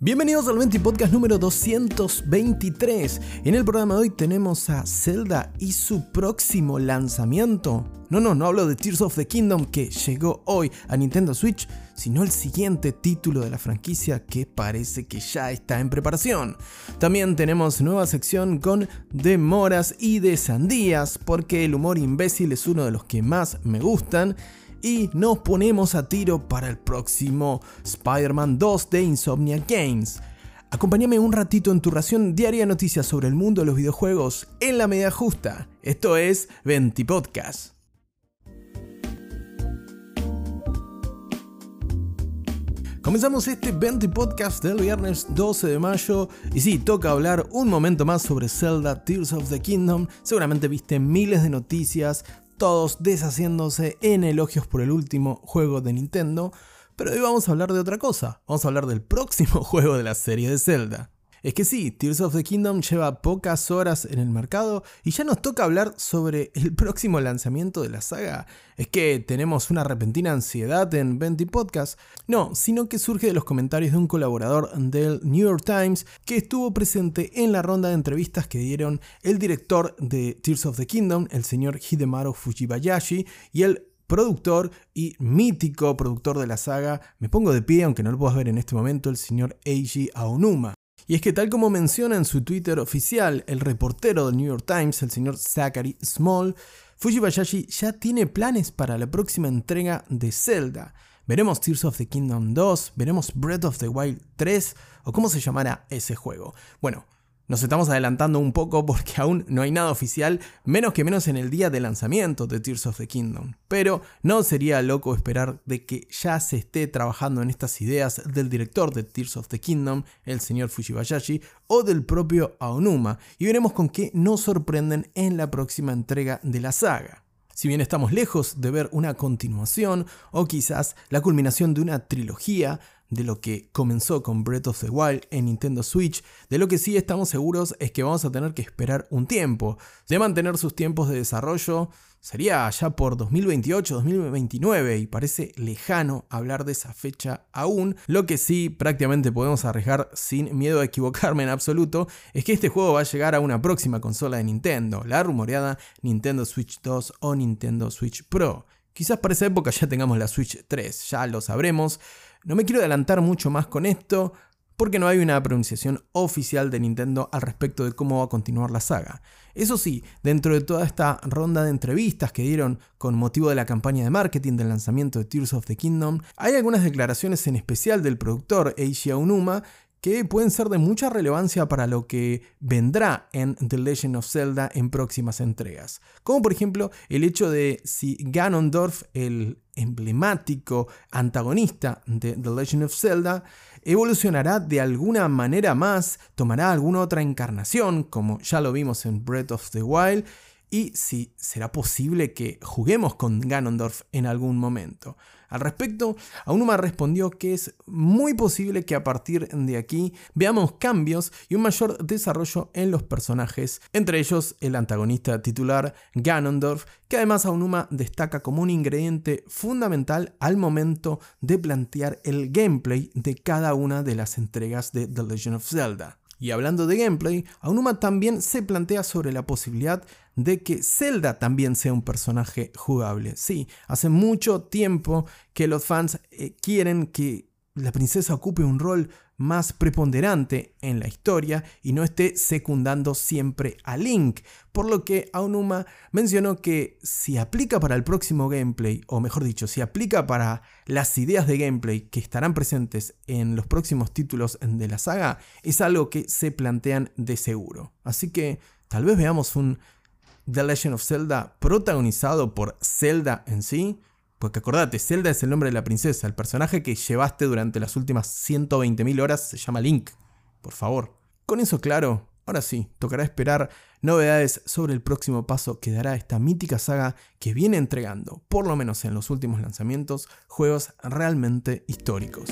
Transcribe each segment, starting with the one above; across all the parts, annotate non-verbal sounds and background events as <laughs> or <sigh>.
Bienvenidos al 20 Podcast número 223. En el programa de hoy tenemos a Zelda y su próximo lanzamiento. No, no, no hablo de Tears of the Kingdom que llegó hoy a Nintendo Switch, sino el siguiente título de la franquicia que parece que ya está en preparación. También tenemos nueva sección con demoras y de sandías, porque el humor imbécil es uno de los que más me gustan y nos ponemos a tiro para el próximo Spider-Man 2 de Insomnia Games. Acompáñame un ratito en tu ración diaria de noticias sobre el mundo de los videojuegos en la medida justa. Esto es Venti Podcast. Comenzamos este 20 podcast del viernes 12 de mayo y sí, toca hablar un momento más sobre Zelda Tears of the Kingdom. Seguramente viste miles de noticias, todos deshaciéndose en elogios por el último juego de Nintendo, pero hoy vamos a hablar de otra cosa, vamos a hablar del próximo <laughs> juego de la serie de Zelda. Es que sí, Tears of the Kingdom lleva pocas horas en el mercado y ya nos toca hablar sobre el <laughs> próximo lanzamiento de la saga. Es que tenemos una repentina ansiedad en 20 Podcast. No, sino que surge de los comentarios de un colaborador del New York Times que estuvo presente en la ronda de entrevistas que dieron el director de Tears of the Kingdom, el señor Hidemaru Fujibayashi, y el productor y mítico productor de la saga, me pongo de pie aunque no lo puedas ver en este momento, el señor Eiji Aonuma. Y es que tal como menciona en su Twitter oficial el reportero del New York Times, el señor Zachary Small, Fujibayashi ya tiene planes para la próxima entrega de Zelda. Veremos Tears of the Kingdom 2, veremos Breath of the Wild 3 o cómo se llamará ese juego. Bueno, nos estamos adelantando un poco porque <laughs> aún no hay nada oficial, menos que menos en el día de lanzamiento de Tears of the Kingdom. Pero no sería loco esperar de que ya se esté trabajando en estas ideas del director de Tears of the Kingdom, el señor Fujibayashi, o del propio Aonuma, y veremos con qué nos sorprenden en la próxima entrega de la saga. Si bien estamos lejos de ver una continuación o quizás la culminación de una trilogía, de lo que comenzó con Breath of the Wild en Nintendo Switch, de lo que sí estamos seguros es que vamos a tener que esperar un tiempo. De mantener sus tiempos de desarrollo, sería ya por 2028-2029 y parece lejano hablar de esa fecha aún. Lo que sí prácticamente podemos arriesgar sin miedo a equivocarme en absoluto es que este juego va a llegar a una próxima consola de Nintendo, la rumoreada Nintendo Switch 2 o Nintendo Switch Pro. Quizás para esa época ya tengamos la Switch 3, ya lo sabremos. No me quiero adelantar mucho más con esto, porque no hay una pronunciación oficial de Nintendo al respecto de cómo va a continuar la saga. Eso sí, dentro de toda esta ronda de entrevistas que dieron con motivo de la campaña de marketing del lanzamiento de Tears of the Kingdom, hay algunas declaraciones en especial del productor Eiji Aonuma que pueden ser de mucha relevancia para lo que vendrá en The Legend of Zelda en próximas entregas. Como por ejemplo el hecho de si Ganondorf, el emblemático antagonista de The Legend of Zelda, evolucionará de alguna manera más, tomará alguna otra encarnación, como ya lo vimos en Breath of the Wild, y si será posible que juguemos con Ganondorf en algún momento. Al respecto, Aonuma respondió que es muy posible que a partir de aquí veamos cambios y un mayor desarrollo en los personajes, entre ellos el antagonista titular Ganondorf, que además Aonuma destaca como un ingrediente fundamental al momento de plantear el gameplay de cada una de las entregas de The Legend of Zelda. Y hablando de gameplay, Aonuma también se plantea sobre la posibilidad de que Zelda también sea un personaje jugable. Sí, hace mucho tiempo que los fans eh, quieren que la princesa ocupe un rol más preponderante en la historia y no esté secundando siempre a Link, por lo que Aonuma mencionó que si aplica para el próximo gameplay, o mejor dicho, si aplica para las ideas de gameplay que estarán presentes en los próximos títulos de la saga, es algo que se plantean de seguro. Así que tal vez veamos un The Legend of Zelda protagonizado por Zelda en sí, porque acordate, Zelda es el nombre de la princesa. El personaje que llevaste durante las últimas 120.000 horas se llama Link. Por favor. Con eso claro, ahora sí, tocará esperar novedades sobre el próximo paso que dará esta mítica saga que viene entregando, por lo menos en los últimos lanzamientos, juegos realmente históricos.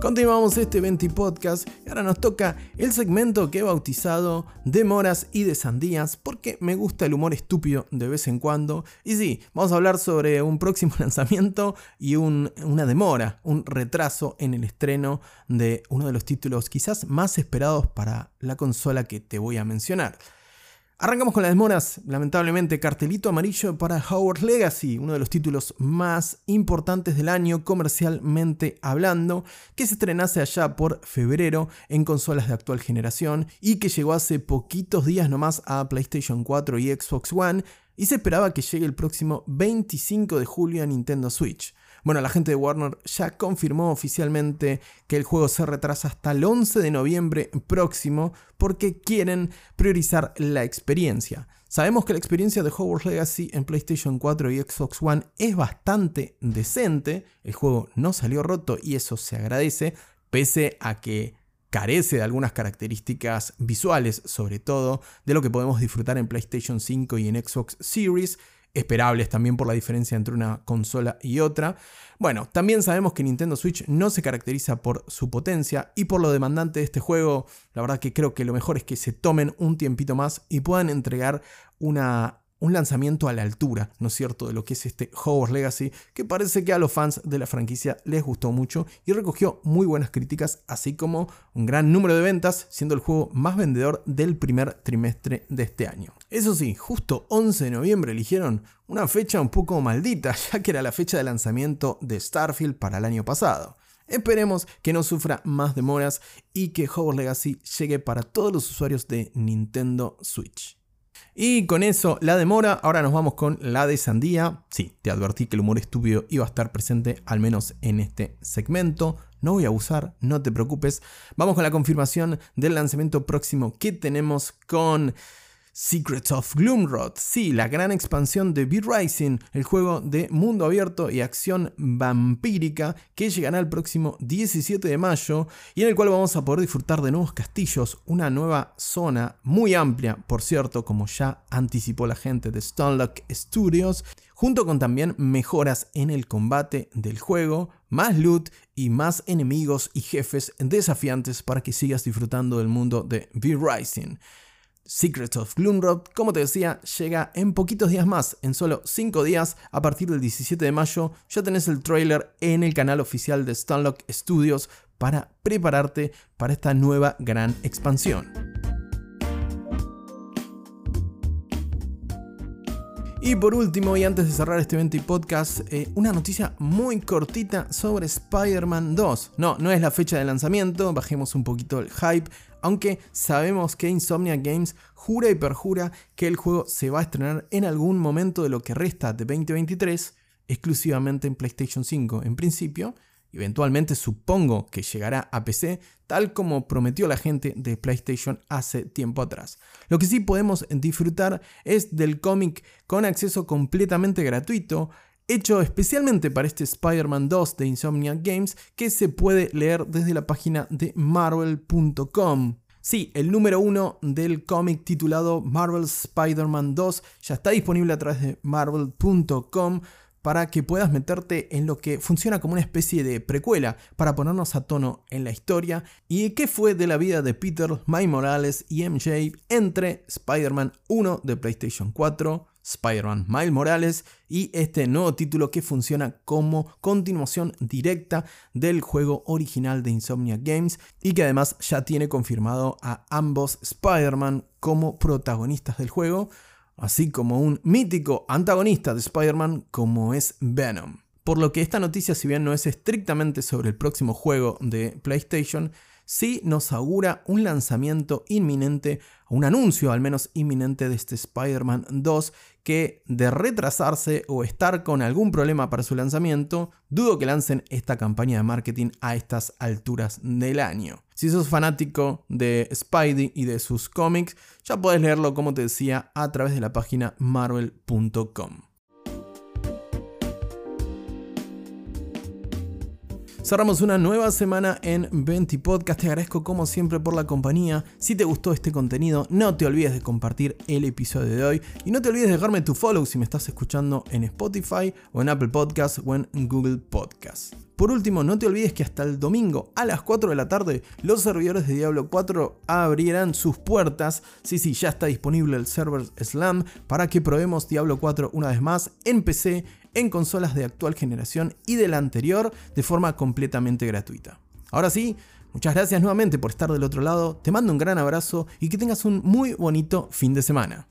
Continuamos este 20 podcast y ahora nos toca el segmento que he bautizado de moras y de sandías porque me gusta el humor estúpido de vez en cuando. Y sí, vamos a hablar sobre un próximo <laughs> lanzamiento y una demora, un retraso en el estreno de uno de los títulos quizás más esperados para la consola que te voy a mencionar. Arrancamos con las demoras, lamentablemente cartelito amarillo para Howard Legacy, uno de los títulos más importantes del año comercialmente hablando, que se estrenase allá por febrero en consolas de actual generación y que llegó hace poquitos días nomás a PlayStation 4 y Xbox One y se esperaba que llegue el próximo 25 de julio a Nintendo Switch. Bueno, la gente de Warner ya confirmó oficialmente que el juego se retrasa hasta el 11 de noviembre próximo porque quieren priorizar la experiencia. Sabemos que la experiencia de Hogwarts Legacy en PlayStation 4 y Xbox One es bastante decente, el juego no salió roto y eso se agradece, pese a que carece de algunas características visuales, sobre todo de lo que podemos disfrutar en PlayStation 5 y en Xbox Series esperables también por la diferencia entre una consola y otra. Bueno, también sabemos que Nintendo Switch no se caracteriza por su potencia y por lo demandante de este juego, la verdad que creo que lo mejor es que se tomen un tiempito más y puedan entregar una un lanzamiento a la altura, ¿no es cierto?, de lo que es este Hogwarts Legacy, que parece que a los fans de la franquicia les gustó mucho y recogió muy buenas críticas, así como un gran número de ventas, siendo el juego más vendedor del primer trimestre de este año. Eso sí, justo 11 de noviembre eligieron una fecha un poco maldita, <laughs> ya que era la fecha de lanzamiento de Starfield para el año pasado. Esperemos que no sufra más demoras y que Hogwarts Legacy llegue para todos los usuarios de Nintendo Switch. Y con eso, la demora, ahora nos vamos con la de sandía. Sí, te advertí que el humor estúpido iba a estar presente, al menos en este segmento. No voy a abusar, no te preocupes. Vamos con la confirmación del lanzamiento próximo que tenemos con Secrets of Gloomrod, sí, la gran expansión de Beat Rising, el juego de mundo abierto y acción vampírica que llegará el próximo 17 de mayo y en el cual vamos a poder disfrutar de nuevos castillos, una nueva zona muy amplia, por cierto, como ya anticipó la gente de Stonelock Studios, junto con también mejoras en el combate del juego, más loot y más enemigos y jefes desafiantes para que sigas disfrutando del mundo de Beat Rising. Secrets of Gloomrod, como te decía, llega en poquitos días más, en solo 5 días, a partir del 17 de mayo, ya tenés el trailer en el canal oficial de Stunlock Studios para prepararte para esta nueva gran expansión. Y por último, y antes de cerrar este evento y podcast, eh, una noticia muy cortita sobre Spider-Man 2. No, no es la fecha de lanzamiento, bajemos un poquito el hype aunque sabemos que Insomnia Games jura y perjura que el juego se va a estrenar en algún momento de lo que resta de 2023, exclusivamente en PlayStation 5 en principio, eventualmente supongo que llegará a PC, tal como prometió la gente de PlayStation hace tiempo atrás. Lo que sí podemos disfrutar es del cómic con acceso completamente gratuito, hecho especialmente para este Spider-Man 2 de Insomnia Games que se puede leer desde la página de marvel.com. Sí, el número uno del cómic titulado Marvel Spider-Man 2 ya está disponible a través de marvel.com para que puedas meterte en lo que funciona como una especie de precuela para ponernos a tono en la historia y qué fue de la vida de Peter, Miles Morales y MJ entre Spider-Man 1 de PlayStation 4, Spider-Man Miles Morales y este nuevo título que funciona como continuación directa del juego original de Insomnia Games y que además ya tiene confirmado a ambos Spider-Man como protagonistas del juego, así como un mítico antagonista de Spider-Man como es Venom. Por lo que esta noticia, si bien no es estrictamente sobre el próximo juego de PlayStation, sí nos augura un lanzamiento inminente, un anuncio al menos inminente de este Spider-Man 2 que de retrasarse o estar con algún problema para su lanzamiento, dudo que lancen esta campaña de marketing a estas alturas del año. Si sos fanático de Spidey y de sus cómics, ya puedes leerlo como te decía a través de la página marvel.com. Cerramos una nueva semana en 20 Podcast. Te agradezco como siempre por la compañía. Si te gustó este contenido, no te olvides de compartir el episodio de hoy y no te olvides de dejarme tu follow si me estás escuchando en Spotify o en Apple Podcast o en Google Podcast. Por último, no te olvides que hasta el domingo a las 4 de la tarde los servidores de Diablo 4 abrirán sus puertas. Sí, sí, ya está disponible el server Slam para que probemos Diablo 4 una vez más en PC, en consolas de actual generación y de la anterior de forma completamente gratuita. Ahora sí, muchas gracias nuevamente por estar del otro lado, te mando un gran abrazo y que tengas un muy bonito fin de semana.